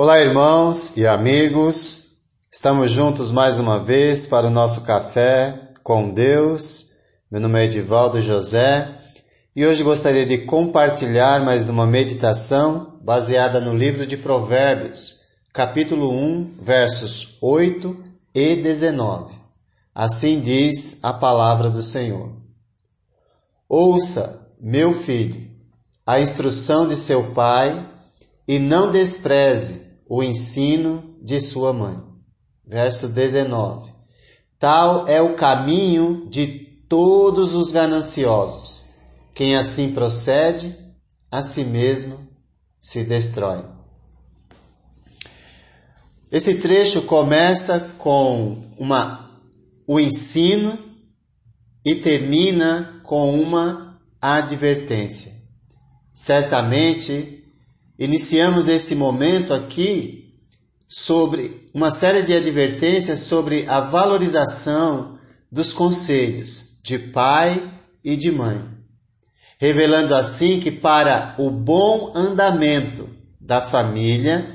Olá, irmãos e amigos. Estamos juntos mais uma vez para o nosso café com Deus. Meu nome é Edivaldo José e hoje gostaria de compartilhar mais uma meditação baseada no livro de Provérbios, capítulo 1, versos 8 e 19. Assim diz a palavra do Senhor. Ouça, meu filho, a instrução de seu pai e não despreze o ensino de sua mãe. Verso 19. Tal é o caminho de todos os gananciosos. Quem assim procede, a si mesmo se destrói. Esse trecho começa com uma, o ensino e termina com uma advertência. Certamente Iniciamos esse momento aqui sobre uma série de advertências sobre a valorização dos conselhos de pai e de mãe, revelando assim que para o bom andamento da família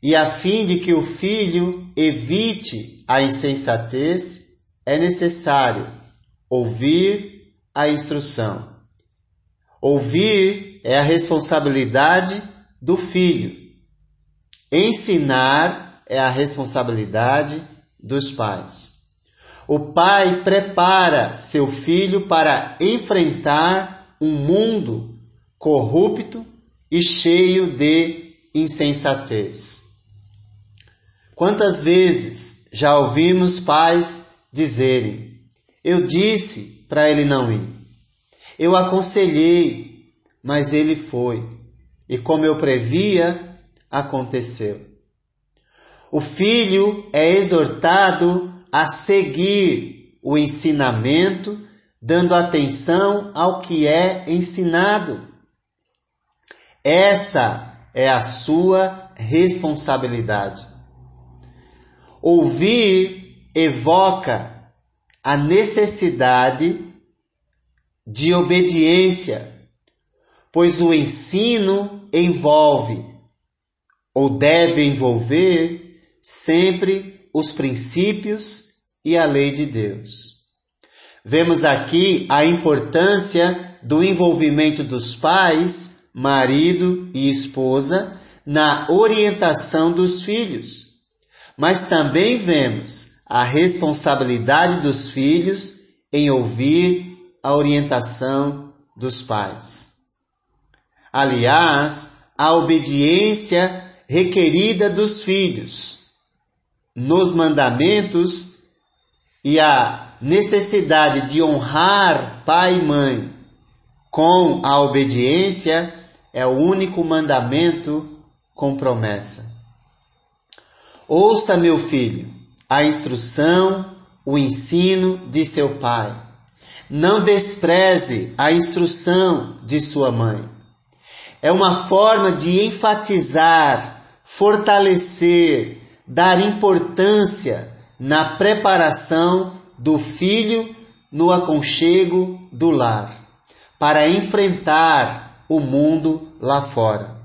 e a fim de que o filho evite a insensatez, é necessário ouvir a instrução. Ouvir é a responsabilidade do filho. Ensinar é a responsabilidade dos pais. O pai prepara seu filho para enfrentar um mundo corrupto e cheio de insensatez. Quantas vezes já ouvimos pais dizerem: Eu disse para ele não ir, eu aconselhei, mas ele foi. E como eu previa, aconteceu. O filho é exortado a seguir o ensinamento, dando atenção ao que é ensinado. Essa é a sua responsabilidade. Ouvir evoca a necessidade de obediência pois o ensino envolve ou deve envolver sempre os princípios e a lei de Deus. Vemos aqui a importância do envolvimento dos pais, marido e esposa, na orientação dos filhos. Mas também vemos a responsabilidade dos filhos em ouvir a orientação dos pais. Aliás, a obediência requerida dos filhos nos mandamentos e a necessidade de honrar pai e mãe com a obediência é o único mandamento com promessa. Ouça, meu filho, a instrução, o ensino de seu pai. Não despreze a instrução de sua mãe é uma forma de enfatizar, fortalecer, dar importância na preparação do filho no aconchego do lar, para enfrentar o mundo lá fora.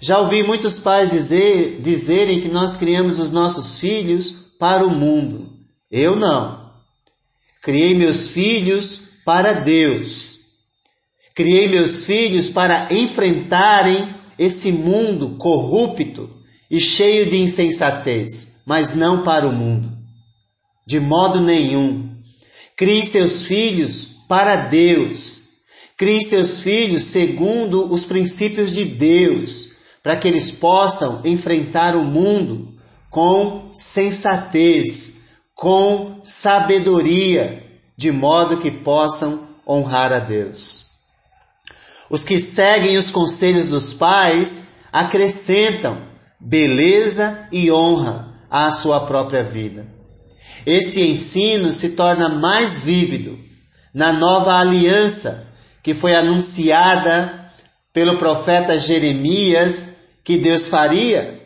Já ouvi muitos pais dizer, dizerem que nós criamos os nossos filhos para o mundo. Eu não. Criei meus filhos para Deus. Criei meus filhos para enfrentarem esse mundo corrupto e cheio de insensatez, mas não para o mundo. De modo nenhum. Crie seus filhos para Deus. Crie seus filhos segundo os princípios de Deus, para que eles possam enfrentar o mundo com sensatez, com sabedoria, de modo que possam honrar a Deus. Os que seguem os conselhos dos pais acrescentam beleza e honra à sua própria vida. Esse ensino se torna mais vívido na nova aliança que foi anunciada pelo profeta Jeremias que Deus faria.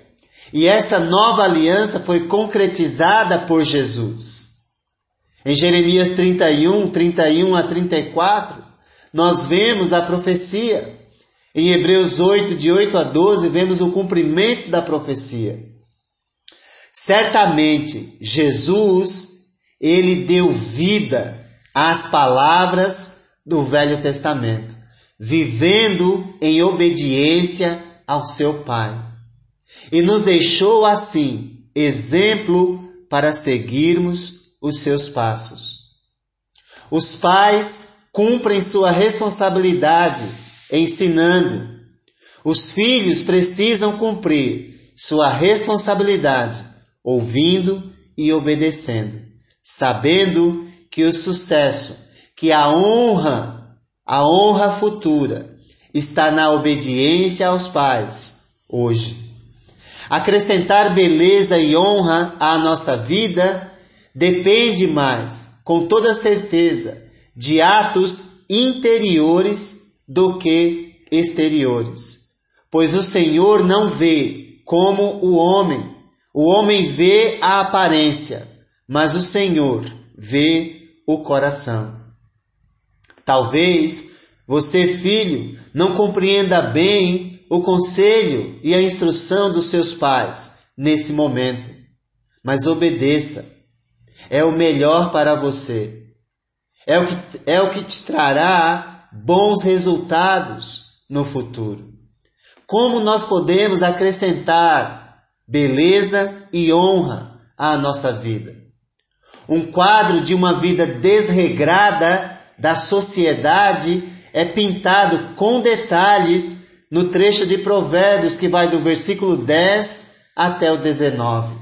E essa nova aliança foi concretizada por Jesus. Em Jeremias 31, 31 a 34, nós vemos a profecia. Em Hebreus 8, de 8 a 12, vemos o cumprimento da profecia. Certamente, Jesus, ele deu vida às palavras do Velho Testamento, vivendo em obediência ao seu Pai. E nos deixou assim exemplo para seguirmos os seus passos. Os pais cumprem sua responsabilidade ensinando. Os filhos precisam cumprir sua responsabilidade ouvindo e obedecendo, sabendo que o sucesso, que a honra, a honra futura está na obediência aos pais hoje. Acrescentar beleza e honra à nossa vida depende mais, com toda certeza, de atos interiores do que exteriores. Pois o Senhor não vê como o homem. O homem vê a aparência, mas o Senhor vê o coração. Talvez você, filho, não compreenda bem o conselho e a instrução dos seus pais nesse momento, mas obedeça. É o melhor para você. É o que, é o que te trará bons resultados no futuro. Como nós podemos acrescentar beleza e honra à nossa vida? Um quadro de uma vida desregrada da sociedade é pintado com detalhes no trecho de Provérbios que vai do versículo 10 até o 19.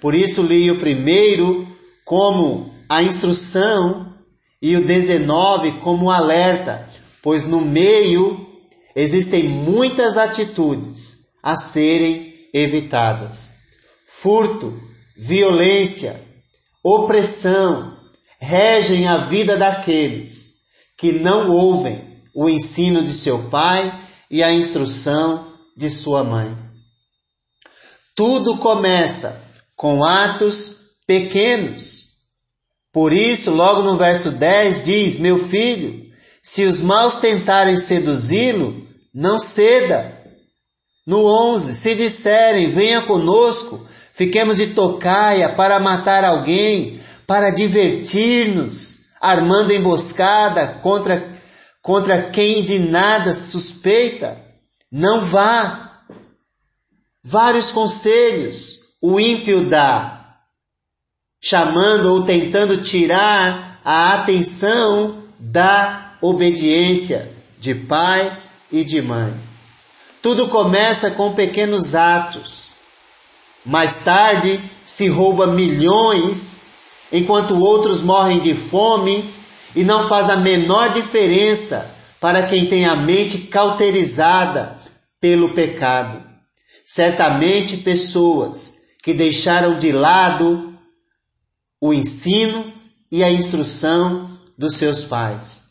Por isso li o primeiro como a instrução e o 19 como alerta, pois no meio existem muitas atitudes a serem evitadas. Furto, violência, opressão regem a vida daqueles que não ouvem o ensino de seu pai e a instrução de sua mãe. Tudo começa com atos pequenos. Por isso, logo no verso 10 diz: Meu filho, se os maus tentarem seduzi-lo, não ceda. No 11, se disserem: Venha conosco, fiquemos de tocaia para matar alguém, para divertir-nos, armando emboscada contra contra quem de nada suspeita, não vá. Vários conselhos o ímpio dá, chamando ou tentando tirar a atenção da obediência de pai e de mãe. Tudo começa com pequenos atos. Mais tarde se rouba milhões, enquanto outros morrem de fome e não faz a menor diferença para quem tem a mente cauterizada pelo pecado. Certamente pessoas que deixaram de lado o ensino e a instrução dos seus pais.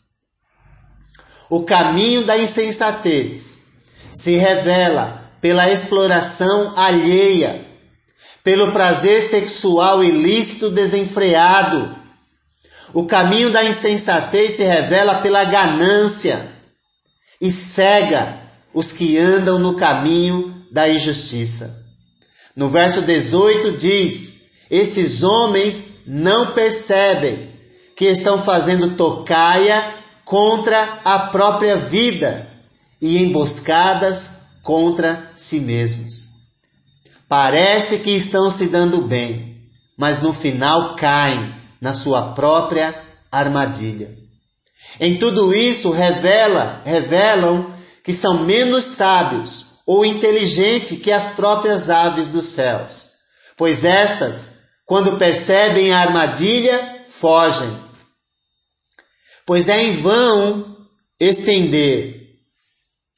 O caminho da insensatez se revela pela exploração alheia, pelo prazer sexual ilícito desenfreado, o caminho da insensatez se revela pela ganância e cega os que andam no caminho da injustiça. No verso 18 diz: Esses homens não percebem que estão fazendo tocaia contra a própria vida e emboscadas contra si mesmos. Parece que estão se dando bem, mas no final caem na sua própria armadilha. Em tudo isso revela, revelam que são menos sábios ou inteligentes que as próprias aves dos céus, pois estas, quando percebem a armadilha, fogem. Pois é em vão estender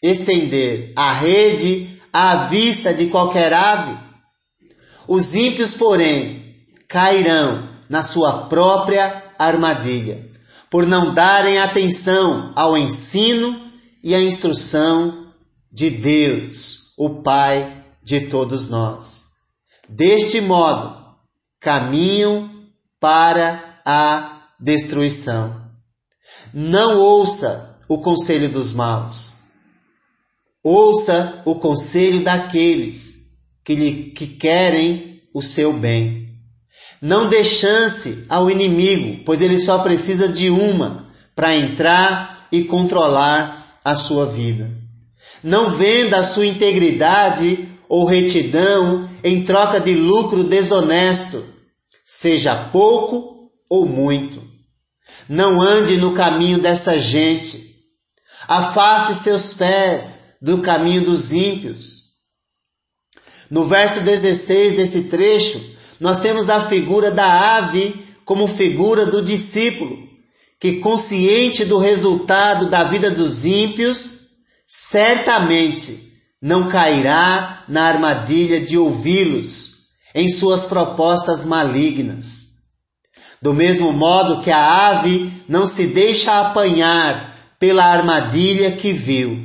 estender a rede à vista de qualquer ave. Os ímpios, porém, cairão na sua própria armadilha, por não darem atenção ao ensino e à instrução de Deus, o Pai de todos nós. Deste modo, caminham para a destruição. Não ouça o conselho dos maus. Ouça o conselho daqueles que lhe que querem o seu bem. Não dê chance ao inimigo, pois ele só precisa de uma para entrar e controlar a sua vida. Não venda a sua integridade ou retidão em troca de lucro desonesto, seja pouco ou muito. Não ande no caminho dessa gente. Afaste seus pés do caminho dos ímpios. No verso 16 desse trecho, nós temos a figura da ave como figura do discípulo, que consciente do resultado da vida dos ímpios, certamente não cairá na armadilha de ouvi-los em suas propostas malignas. Do mesmo modo que a ave não se deixa apanhar pela armadilha que viu,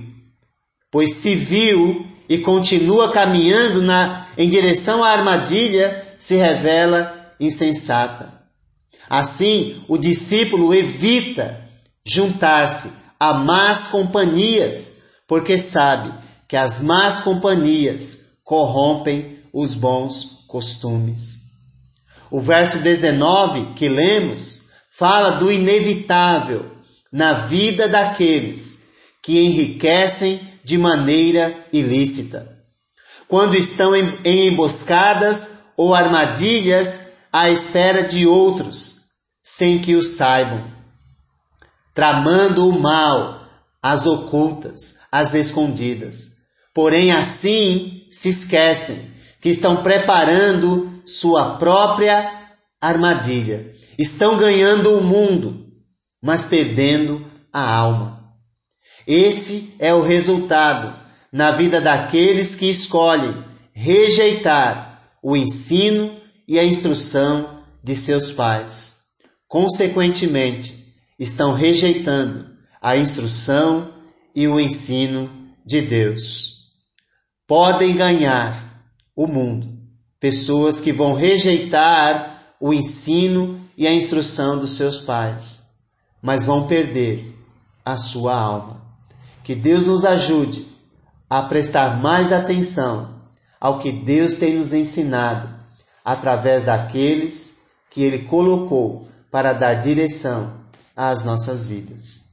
pois se viu e continua caminhando na, em direção à armadilha, se revela insensata. Assim, o discípulo evita juntar-se a más companhias, porque sabe que as más companhias corrompem os bons costumes. O verso 19 que lemos fala do inevitável na vida daqueles que enriquecem de maneira ilícita. Quando estão em, emboscadas ou armadilhas à espera de outros, sem que o saibam, tramando o mal, as ocultas, as escondidas. Porém, assim se esquecem que estão preparando sua própria armadilha. Estão ganhando o mundo, mas perdendo a alma. Esse é o resultado na vida daqueles que escolhem rejeitar o ensino e a instrução de seus pais. Consequentemente, estão rejeitando a instrução e o ensino de Deus podem ganhar o mundo. Pessoas que vão rejeitar o ensino e a instrução dos seus pais, mas vão perder a sua alma. Que Deus nos ajude a prestar mais atenção ao que Deus tem nos ensinado através daqueles que Ele colocou para dar direção às nossas vidas.